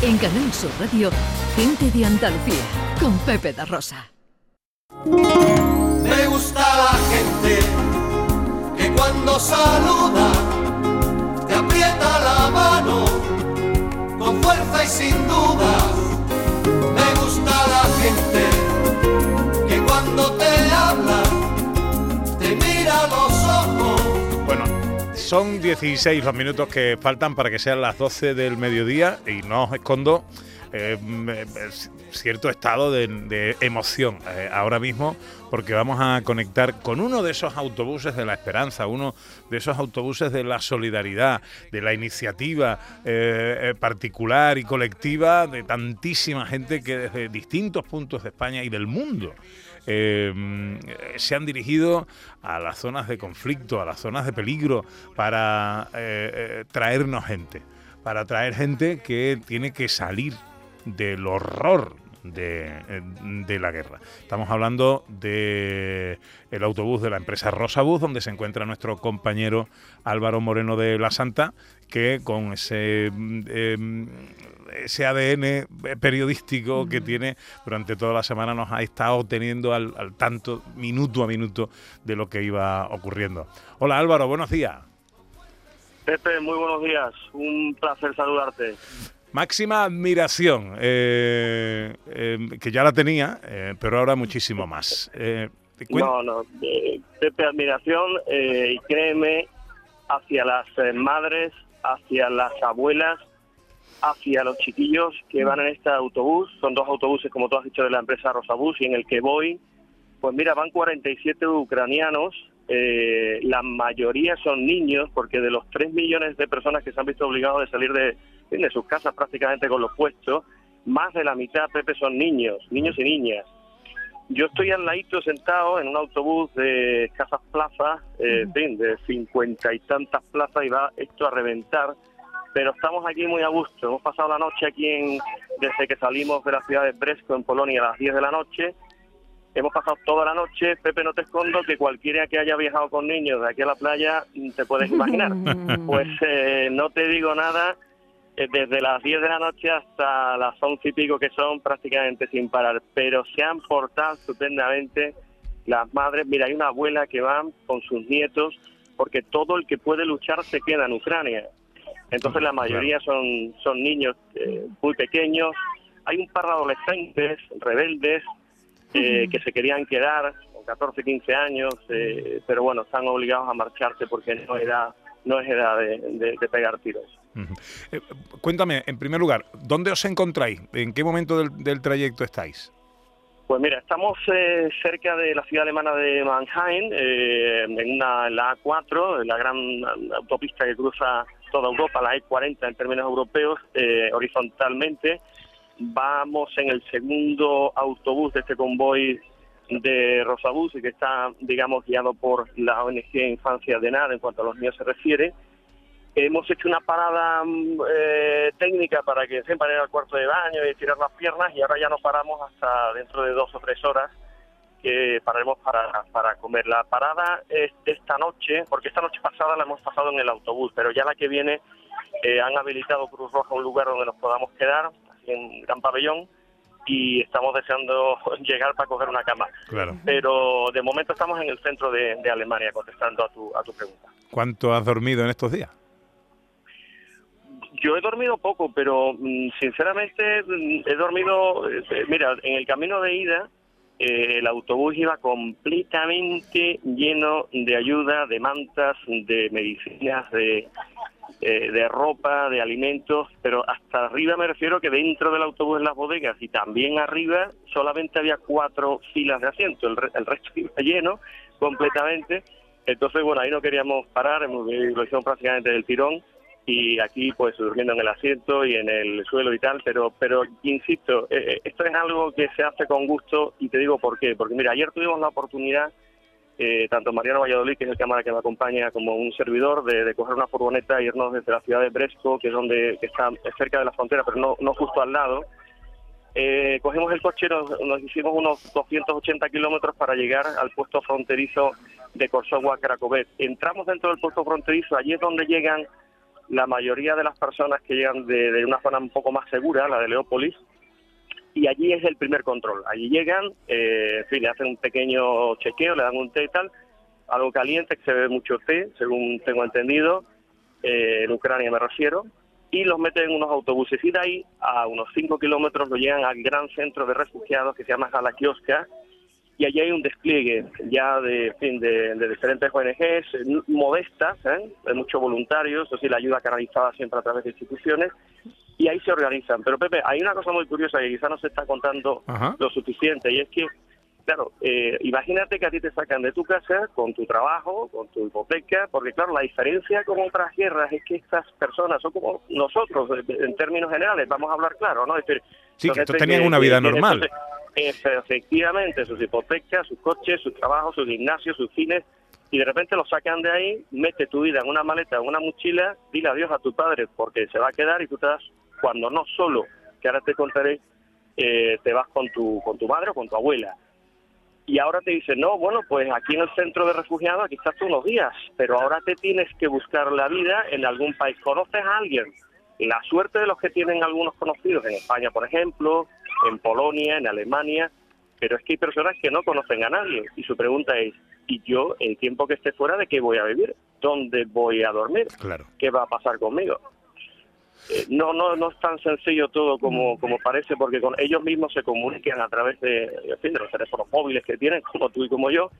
En Canal Sur Radio, Gente de Andalucía, con Pepe da Rosa. Me gusta la gente que cuando saluda son 16 los minutos que faltan para que sean las 12 del mediodía y no os escondo eh, eh, cierto estado de, emoción eh, ahora mismo porque vamos a conectar con uno de esos autobuses de la esperanza, uno de esos autobuses de la solidaridad, de la iniciativa particular y colectiva de tantísima gente que desde distintos puntos de España y del mundo eh, se han dirigido a las zonas de conflicto, a las zonas de peligro, para eh, eh, traernos gente, para traer gente que tiene que salir del horror de, eh, de la guerra. Estamos hablando de el autobús de la empresa Rosabús, donde se encuentra nuestro compañero Álvaro Moreno de la Santa, que con ese em, ese ADN periodístico que tiene durante toda la semana nos ha estado teniendo al, al tanto minuto a minuto de lo que iba ocurriendo. Hola Álvaro, buenos días. Pepe, muy buenos días. Un placer saludarte. Máxima admiración, eh, eh, que ya la tenía, eh, pero ahora muchísimo más. Eh, No, no. eh, Pepe, admiración y créeme hacia las madres, hacia las abuelas, hacia los chiquillos que van en este autobús. Son dos autobuses, como tú has dicho, de la empresa Rosabús y en el que voy, pues mira, van 47 ucranianos. la mayoría son niños, porque de los 3 millones de personas que se han visto obligados de salir de, de sus casas prácticamente con los puestos, más de la mitad, Pepe, son niños, niños y niñas. Yo estoy al ladito sentado en un autobús de escasas plazas, eh, en fin, de cincuenta y tantas plazas y va esto a reventar, pero estamos aquí muy a gusto. Hemos pasado la noche aquí en, desde que salimos de la ciudad de Bresco en Polonia a las 10 de la noche. Hemos pasado toda la noche, Pepe, no te escondo que cualquiera que haya viajado con niños de aquí a la playa te puedes imaginar. Pues eh, no te digo nada, desde las 10 de la noche hasta las 11 y pico que son prácticamente sin parar, pero se han portado estupendamente las madres. Mira, hay una abuela que va con sus nietos porque todo el que puede luchar se queda en Ucrania. Entonces la mayoría son, son niños eh, muy pequeños. Hay un par de adolescentes rebeldes eh, que se querían quedar con 14, 15 años, eh, pero bueno, están obligados a marcharse porque no es edad, no es edad de, de- de pegar tiros. Eh, cuéntame, en primer lugar, ¿dónde os encontráis? ¿En qué momento del, del trayecto estáis? Pues mira, estamos eh, cerca de la ciudad alemana de Mannheim, eh, en, una, la A4, la gran autopista que cruza toda Europa, la E40 en términos europeos, eh, horizontalmente. Vamos en el segundo autobús de este convoy de Rosabús y que está, digamos, guiado por la ONG Infancia de Nada en cuanto a los niños se refiere. Hemos hecho una parada mm, eh, técnica para que se paren al cuarto de baño y estirar las piernas y ahora ya nos paramos hasta dentro de dos o tres horas que pararemos para, para comer. La parada es de esta noche, porque esta noche pasada la hemos pasado en el autobús, pero ya la que viene eh, han habilitado Cruz Roja un lugar donde nos podamos quedar, así en Gran Pabellón, y estamos deseando llegar para coger una cama. Claro. Pero de momento estamos en el centro de, de Alemania, contestando a tu, a tu pregunta. ¿Cuánto has dormido en estos días? Yo he dormido poco, pero mm, sinceramente mm, he dormido, eh, eh, mira, en el camino de ida eh, el autobús iba completamente lleno de ayuda, de mantas, de medicinas, de, eh, de ropa, de alimentos, pero hasta arriba me refiero que dentro del autobús en las bodegas y también arriba solamente había cuatro filas de asiento, el, el resto iba lleno completamente. Entonces, bueno, ahí no queríamos parar, hemos- lo hicimos prácticamente del tirón y aquí pues durmiendo en el asiento y en el suelo y tal, pero pero insisto, eh, eh, esto es algo que se hace con gusto y te digo por qué, porque mira, ayer tuvimos la oportunidad, eh, tanto Mariano Valladolid, que es el cámara que me acompaña, como un servidor, de, de coger una furgoneta e irnos desde la ciudad de Bresco, que es donde que está cerca de la frontera, pero no, no justo al lado. Eh, cogimos el coche, nos, nos hicimos unos 280 kilómetros para llegar al puesto fronterizo de Kosovo a Krakowiec. Entramos dentro del puesto fronterizo, allí es donde llegan la mayoría de las personas que llegan de, una zona un poco más segura, la de Leópolis, y allí es el primer control. Allí llegan, eh, fin, le hacen un pequeño chequeo, le dan un té y tal, algo caliente, que se ve mucho té, según tengo entendido, eh, en Ucrania me refiero, y los meten en unos autobuses. Y de ahí, a unos 5 kilómetros, lo llegan al gran centro de refugiados que se llama Jalakioska, y allí hay un despliegue ya de, fin, de, de diferentes ONGs eh, modestas, ¿eh? de muchos voluntarios, es decir, la ayuda canalizada siempre a través de instituciones, y ahí se organizan. Pero Pepe, hay una cosa muy curiosa que quizá no se está contando Ajá. lo suficiente, y es que, claro, eh, imagínate que a ti te sacan de tu casa con tu trabajo, con tu hipoteca, porque claro, la diferencia con otras guerras es que estas personas son como nosotros, eh, en términos generales, vamos a hablar claro, ¿no? Es decir, Sí, que estos tenían una vida normal. efectivamente, sus hipotecas, sus coches, sus trabajos, sus gimnasios, sus cines, y de repente los sacan de ahí, mete tu vida en una maleta, en una mochila, dile adiós a tu padre porque se va a quedar y tú te vas, cuando no solo, que ahora te contaré, eh, te vas con tu, con tu madre o con tu abuela. Y ahora te dicen, no, bueno, pues aquí en el centro de refugiados, aquí estás tú unos días, pero ahora te tienes que buscar la vida en algún país. ¿Conoces a alguien? La suerte de los que tienen algunos conocidos en España, por ejemplo, en Polonia, en Alemania, pero es que hay personas que no conocen a nadie y su pregunta es, ¿y yo el tiempo que esté fuera de qué voy a vivir? ¿Dónde voy a dormir? Claro. ¿Qué va a pasar conmigo? Eh, no, no, no es tan sencillo todo como, como parece, porque con ellos mismos se comunican a través de, en fin, de los teléfonos móviles que tienen, como tú y como yo,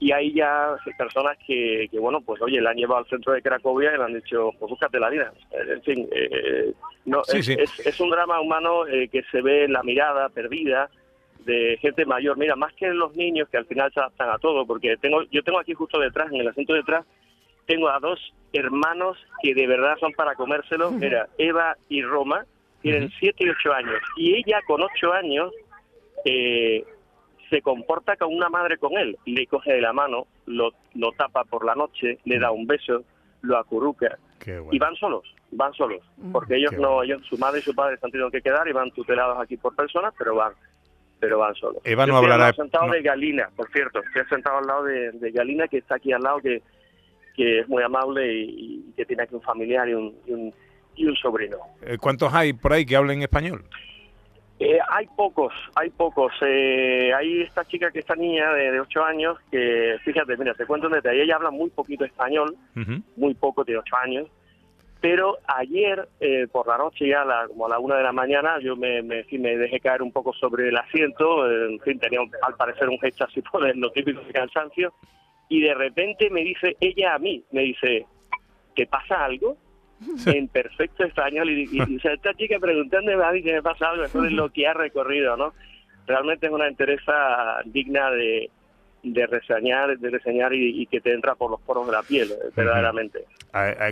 y hay ya personas que, que, bueno, pues oye, la han llevado al centro de Cracovia y le han dicho, pues búscate la vida. Eh, En fin, eh, no, Sí, es, sí. Es, es un drama humano eh, que se ve en la mirada perdida de gente mayor. Mira, más que los niños que al final se adaptan a todo, porque tengo yo tengo aquí justo detrás, en el asiento detrás, tengo a dos hermanos que de verdad son para comérselo. Mira, Eva y Roma tienen Ujú. 7 y 8 años. Y ella con 8 años eh, se comporta como una madre con él. Le coge de la mano, lo, lo tapa por la noche, le da un beso, lo acurruca. Qué Y bueno. van solos, van solos. Porque ellos Qué no, bueno. ellos, su madre y su padre están teniendo que quedar y van tutelados aquí por personas, pero van pero van solos. Eva no estoy hablará- lado sentado no. de Galina, por cierto. Estoy sentado al lado de, de Galina, que está aquí al lado, que, que es muy amable y, y que tiene aquí un familiar y un, y un, y un sobrino. Eh, ¿Cuántos hay por ahí que hablen español? Eh, hay pocos, hay pocos. Eh, hay esta chica que esta niña de, de 8 años, que fíjate, mira, te cuento un detalle. Ella habla muy poquito español, Ujú. muy poco, tiene 8 años. Pero ayer, eh, por la noche, ya a la- como a la una de la mañana, yo me, me, me dejé caer un poco sobre el asiento. eh, en fin, tenía al parecer un gesto así por el- típico de cansancio. Y de repente me dice ella a mí, me dice, ¿te pasa algo? En perfecto español. Y, y, y, o sea, esta chica preguntándome a mí que me pasa algo, entonces lo que ha recorrido, ¿no? Realmente es una entereza digna de, de reseñar, de reseñar y, y que te entra por los poros de la piel, eh, verdaderamente.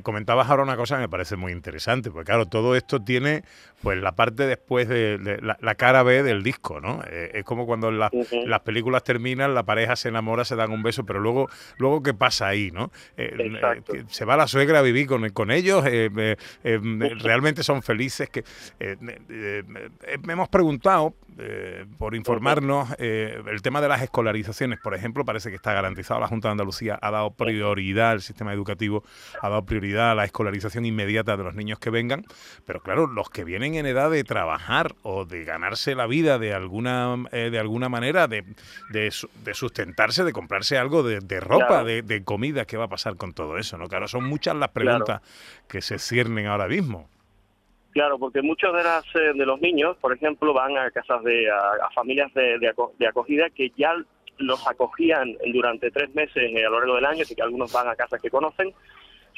Comentabas ahora una cosa que me parece muy interesante, porque claro, todo esto tiene pues la parte después de, de la, la cara B del disco, ¿no? Eh, es como cuando la- las películas terminan, la pareja se enamora, se dan un beso, pero luego, luego ¿qué pasa ahí, no? Eh, eh, se va la suegra a vivir con, con ellos, realmente son felices. que Hemos preguntado, eh, por informarnos, eh, el tema de las escolarizaciones, por ejemplo, parece que está garantizado. La Junta de Andalucía ha dado prioridad al sistema educativo, ha dado prioridad a la escolarización inmediata de los niños que vengan, pero claro, los que vienen en edad de trabajar o de ganarse la vida de alguna eh, de alguna manera, de, de, su- de sustentarse, de comprarse algo de, de ropa, Claro. de, de comida, ¿qué va a pasar con todo eso? ¿no? Claro, son muchas las preguntas que se ciernen ahora mismo. Claro, porque muchos de, las, eh, de los niños, por ejemplo, van a casas de a, a familias de, de aco- de acogida que ya los acogían durante tres meses eh, a lo largo del año, así que algunos van a casas que conocen,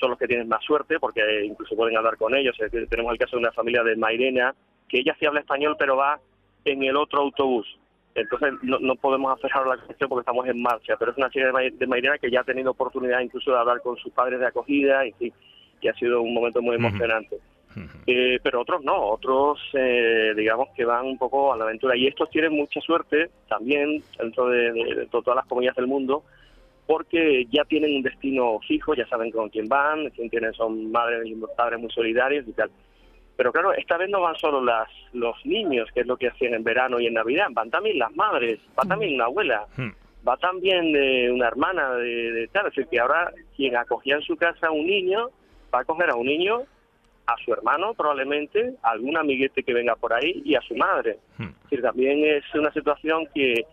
son los que tienen más suerte porque incluso pueden hablar con ellos. Eh, Tenemos el caso de una familia de Mairena, que ella sí habla español, pero va en el otro autobús. Entonces no, no podemos hacer ahora la cuestión porque estamos en marcha, pero es una chica de, Ma- de Mairena que ya ha tenido oportunidad incluso de hablar con sus padres de acogida y, y ha sido un momento muy Eh, pero otros no, otros eh, digamos que van un poco a la aventura y estos tienen mucha suerte también dentro de, de- de todas las comunidades del mundo porque ya tienen un destino fijo, ya saben con quién van, quién tienen, son madres y padres muy solidarios y tal. Pero claro, esta vez no van solo las, los niños, que es lo que hacían en verano y en Navidad, van también las madres, va también una abuela, Hmm. va también eh, una hermana de, de tal, es decir, que ahora quien acogía en su casa a un niño va a coger a un niño, a su hermano probablemente, a algún amiguete que venga por ahí y a su madre. Hmm. Es decir, también es una situación que,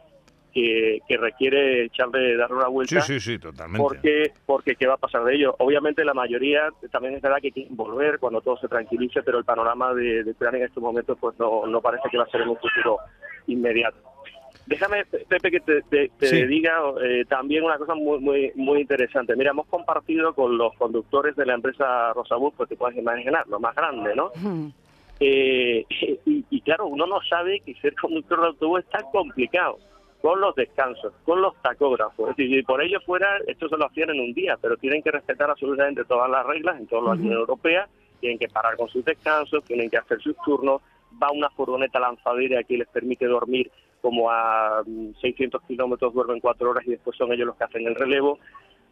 que, que requiere echarle, darle una vuelta. Sí, sí, sí, totalmente. Porque, porque qué va a pasar de ello. Obviamente la mayoría también es verdad que quieren volver cuando todo se tranquilice, pero el panorama de, de Ucrania en estos momentos pues no, no parece que va a ser en un futuro inmediato. Déjame, Pepe, que te, te- te Sí. diga eh, también una cosa muy, muy muy interesante. Mira, hemos compartido con los conductores de la empresa Rosabus, pues te puedes imaginar, lo más grande, ¿no? Mm. Eh, y, y claro, uno no sabe que ser conductor de autobús es tan complicado, con los descansos, con los tacógrafos. Es decir, si por ello fuera, esto se lo hacían en un día, pero tienen que respetar absolutamente todas las reglas en toda la Unión Europea, tienen que parar con sus descansos, tienen que hacer sus turnos, va una furgoneta lanzadera que les permite dormir como a mm, 600 kilómetros, duermen cuatro horas y después son ellos los que hacen el relevo.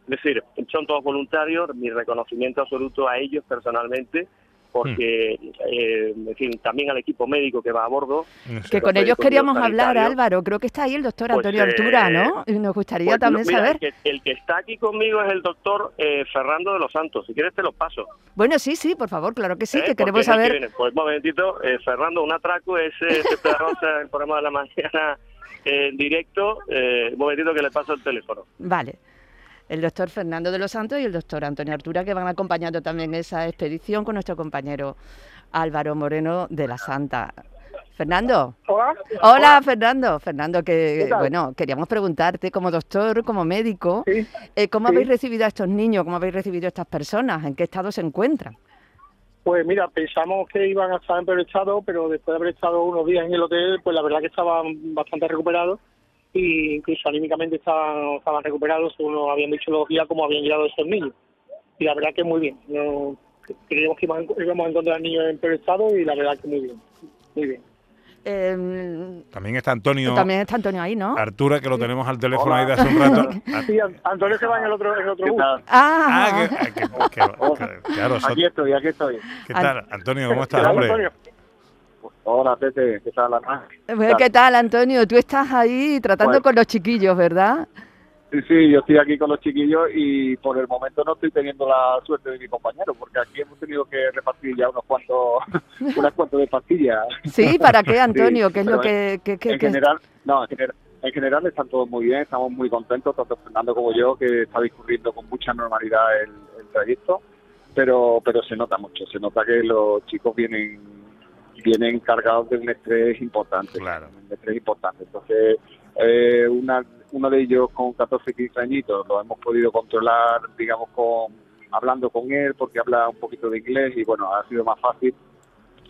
Es decir, son todos voluntarios, mi reconocimiento absoluto a ellos personalmente, porque, eh, en fin, también al equipo médico que va a bordo. No sé. Que con Los ellos queríamos hablar, Álvaro. Creo que está ahí el doctor Pues, Antonio eh, Altura, ¿no? Y nos gustaría Pues, también mira, saber. El que, el que está aquí conmigo es el doctor eh, Fernando de los Santos. Si quieres te lo paso. Bueno, sí, sí, por favor, claro que sí, ¿eh? que queremos que saber. Pues un momentito, eh, Fernando, un atraco es eh, Pepe Rosa, el programa de la mañana eh, en directo. Eh, un momentito que le paso el teléfono. Vale. El doctor Fernando de los Santos y el doctor Antonio Artura, que van acompañando también esa expedición con nuestro compañero Álvaro Moreno de la Santa. Fernando. Hola. Hola, Fernando. Fernando, que bueno, queríamos preguntarte como doctor, como médico, Sí. eh, ¿cómo Sí. habéis recibido a estos niños? ¿Cómo habéis recibido a estas personas? ¿En qué estado se encuentran? Pues mira, pensamos que iban a estar en peor estado, pero después de haber estado unos días en el hotel, pues la verdad que estaban bastante recuperados e incluso anímicamente estaban, estaban recuperados, según nos habían dicho los días, como habían llegado esos niños. Y la verdad que muy bien. No, creíamos que íbamos a- íbamos a encontrar niños en peor estado y la verdad que muy bien. Muy bien. Eh, También está Antonio también está Antonio ahí, ¿no? Artura, que lo tenemos al teléfono Hola. ahí de hace un rato. Sí, An- Antonio se va en el otro, en el otro bus. Ah, ah, que, que- que- que- claro, Aquí estoy, aquí estoy. ¿qué tal? Antonio, ¿cómo estás, hombre? Antonio. Hola, Pepe, ¿qué tal, Ana? Bueno, ¿Qué tal, Antonio? Tú estás ahí tratando Pues- con los chiquillos, ¿verdad? Sí, sí, yo estoy aquí con los chiquillos y por el momento no estoy teniendo la suerte de mi compañero, porque aquí hemos tenido que repartir ya unos cuantos, unas cuantas de pastillas. Sí, ¿para qué, Antonio? ¿Qué es lo que...? que- que- en general, no, en general, en general están todos muy bien, estamos muy contentos, tanto Fernando como yo, que está discurriendo con mucha normalidad el, el trayecto, pero pero se nota mucho, se nota que los chicos vienen vienen cargados de un estrés importante, Claro. un estrés importante. Entonces, eh, una, uno de ellos con 14, 15 añitos lo hemos podido controlar, digamos, con hablando con él, porque habla un poquito de inglés y bueno, ha sido más fácil.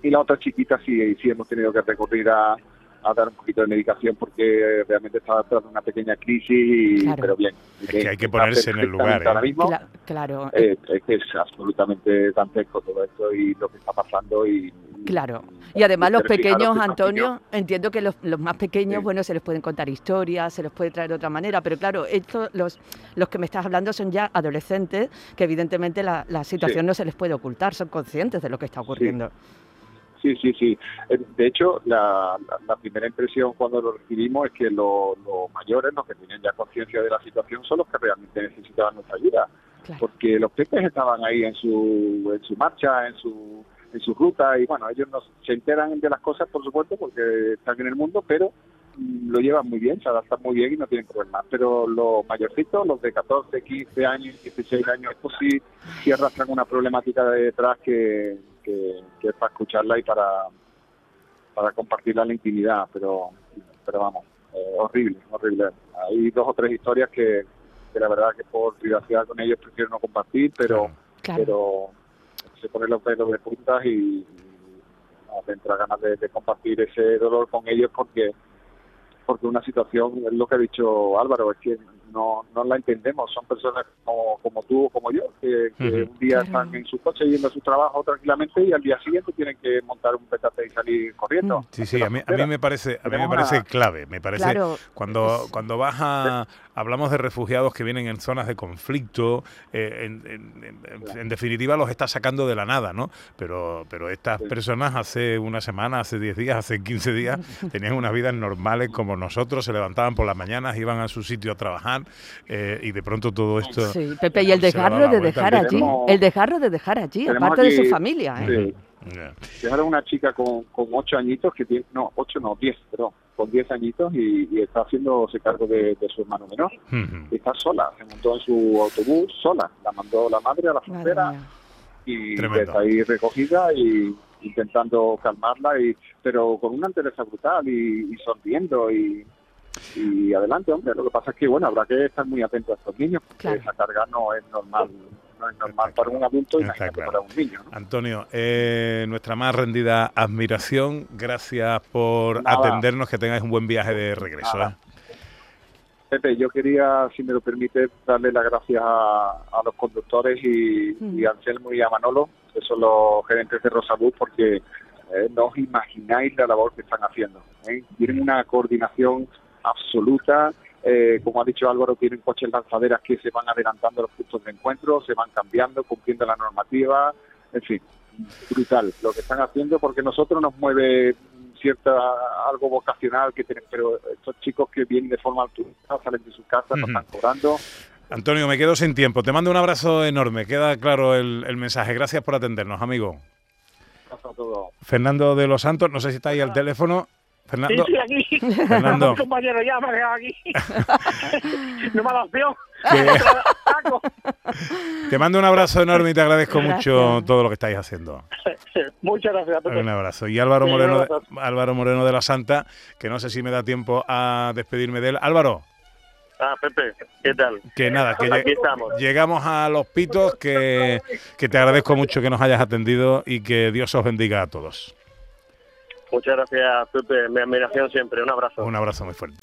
Y la otra chiquita sí, sí hemos tenido que recurrir a, a dar un poquito de medicación porque realmente estaba tras una pequeña crisis, y, Claro. pero bien. Es que hay que ponerse en el lugar, ¿eh? Ahora mismo, Cla- claro, eh, es que es absolutamente dantesco todo esto y lo que está pasando y... Claro. Y además los pequeños, que Antonio, entiendo que los, los más pequeños, Sí. bueno, se les pueden contar historias, se les puede traer de otra manera, pero claro, estos, los, los que me estás hablando son ya adolescentes, que evidentemente la, la situación Sí. no se les puede ocultar, son conscientes de lo que está ocurriendo. Sí, sí, sí. Eh, De hecho, la, la- la primera impresión cuando lo recibimos es que lo- los mayores, los que tienen ya conciencia de la situación, son los que realmente necesitaban nuestra ayuda. Claro. Porque los peques estaban ahí en su, en su marcha, en su, en su ruta, y bueno, ellos no se enteran de las cosas, por supuesto, porque están en el mundo, pero mm, lo llevan muy bien, se adaptan muy bien y no tienen problemas. Pero los mayorcitos, los de 14, 15 años, 16 años, estos sí, sí arrastran una problemática de detrás que, que, que es para escucharla y para, para compartirla en la intimidad, pero, pero vamos, eh, horrible, horrible. Hay dos o tres historias que, que la verdad que por privacidad con ellos prefiero no compartir, pero, Claro. pero se ponen los pelos de puntas y, me entra ganas de, de compartir ese dolor con ellos porque porque una situación, es lo que ha dicho Álvaro, es que no, no la entendemos. Son personas como, como tú o como yo, que, un día Claro. están en su coche yendo a su trabajo tranquilamente y al día siguiente tienen que montar un petate y salir corriendo. Sí, sí, a mí, a mí me parece, a mí me parece una- clave. Me parece Claro, cuando, es- cuando vas a, hablamos de refugiados que vienen en zonas de conflicto, eh, en, en- en- en definitiva los está sacando de la nada, ¿no? Pero, pero estas personas hace una semana, hace 10 días, hace 15 días, tenían unas vidas normales como nosotros, se levantaban por las mañanas, iban a su sitio a trabajar eh, y de pronto todo esto... Sí, Pepe, y el la de dejar allí, el desgarro de dejar allí, aparte de su familia, ¿eh? Sí. Ya. Dejaron una chica con, con ocho añitos, que tiene, no, ocho no, diez, perdón, con diez añitos y, y está haciéndose cargo de, de su hermano menor. Ujú. Y está sola, se montó en su autobús sola, la mandó la madre a la frontera y Tremendo. está ahí recogida y intentando calmarla, y pero con una entereza brutal y, y sonriendo y, y adelante, hombre. Lo que pasa es que, bueno, habrá que estar muy atentos a estos niños porque Claro. esa carga no es normal, no es normal para un adulto y claro. para un niño. ¿no? Antonio, eh, nuestra más rendida admiración. Gracias por Nada. atendernos. Que tengáis un buen viaje de regreso. ¿eh? Pepe, yo quería, si me lo permite, darle las gracias a, a los conductores y, Mm. y a Anselmo y a Manolo, que son los gerentes de Rosalud, porque eh, no os imagináis la labor que están haciendo. ¿eh? Tienen una coordinación absoluta. Eh, como ha dicho Álvaro, tienen coches lanzaderas que se van adelantando a los puntos de encuentro, se van cambiando, cumpliendo la normativa. En fin, brutal lo que están haciendo, porque nosotros nos mueve cierta algo vocacional que tienen, pero estos chicos que vienen de forma altruista salen de sus casas, no Ujú. están cobrando. Antonio, me quedo sin tiempo. Te mando un abrazo enorme. Queda claro el, el mensaje. Gracias por atendernos, amigo. Pasa todo. Fernando de los Santos, no sé si está ahí al teléfono. Fernando, sí, aquí. Fernando. compañero ya me ha dejado aquí. no me ha dado opción. te mando un abrazo enorme y te agradezco mucho todo lo que estáis haciendo. Muchas gracias, Pepe. Un abrazo. Y Álvaro Sí, Moreno, de. Álvaro Moreno de la Santa, que no sé si me da tiempo a despedirme de él. Álvaro, Ah, Pepe, ¿qué tal? que nada, que Aquí estamos. llegamos a los pitos, que, que te agradezco mucho que nos hayas atendido y que Dios os bendiga a todos. Muchas gracias, Pepe. Mi admiración siempre. Un abrazo. Un abrazo muy fuerte.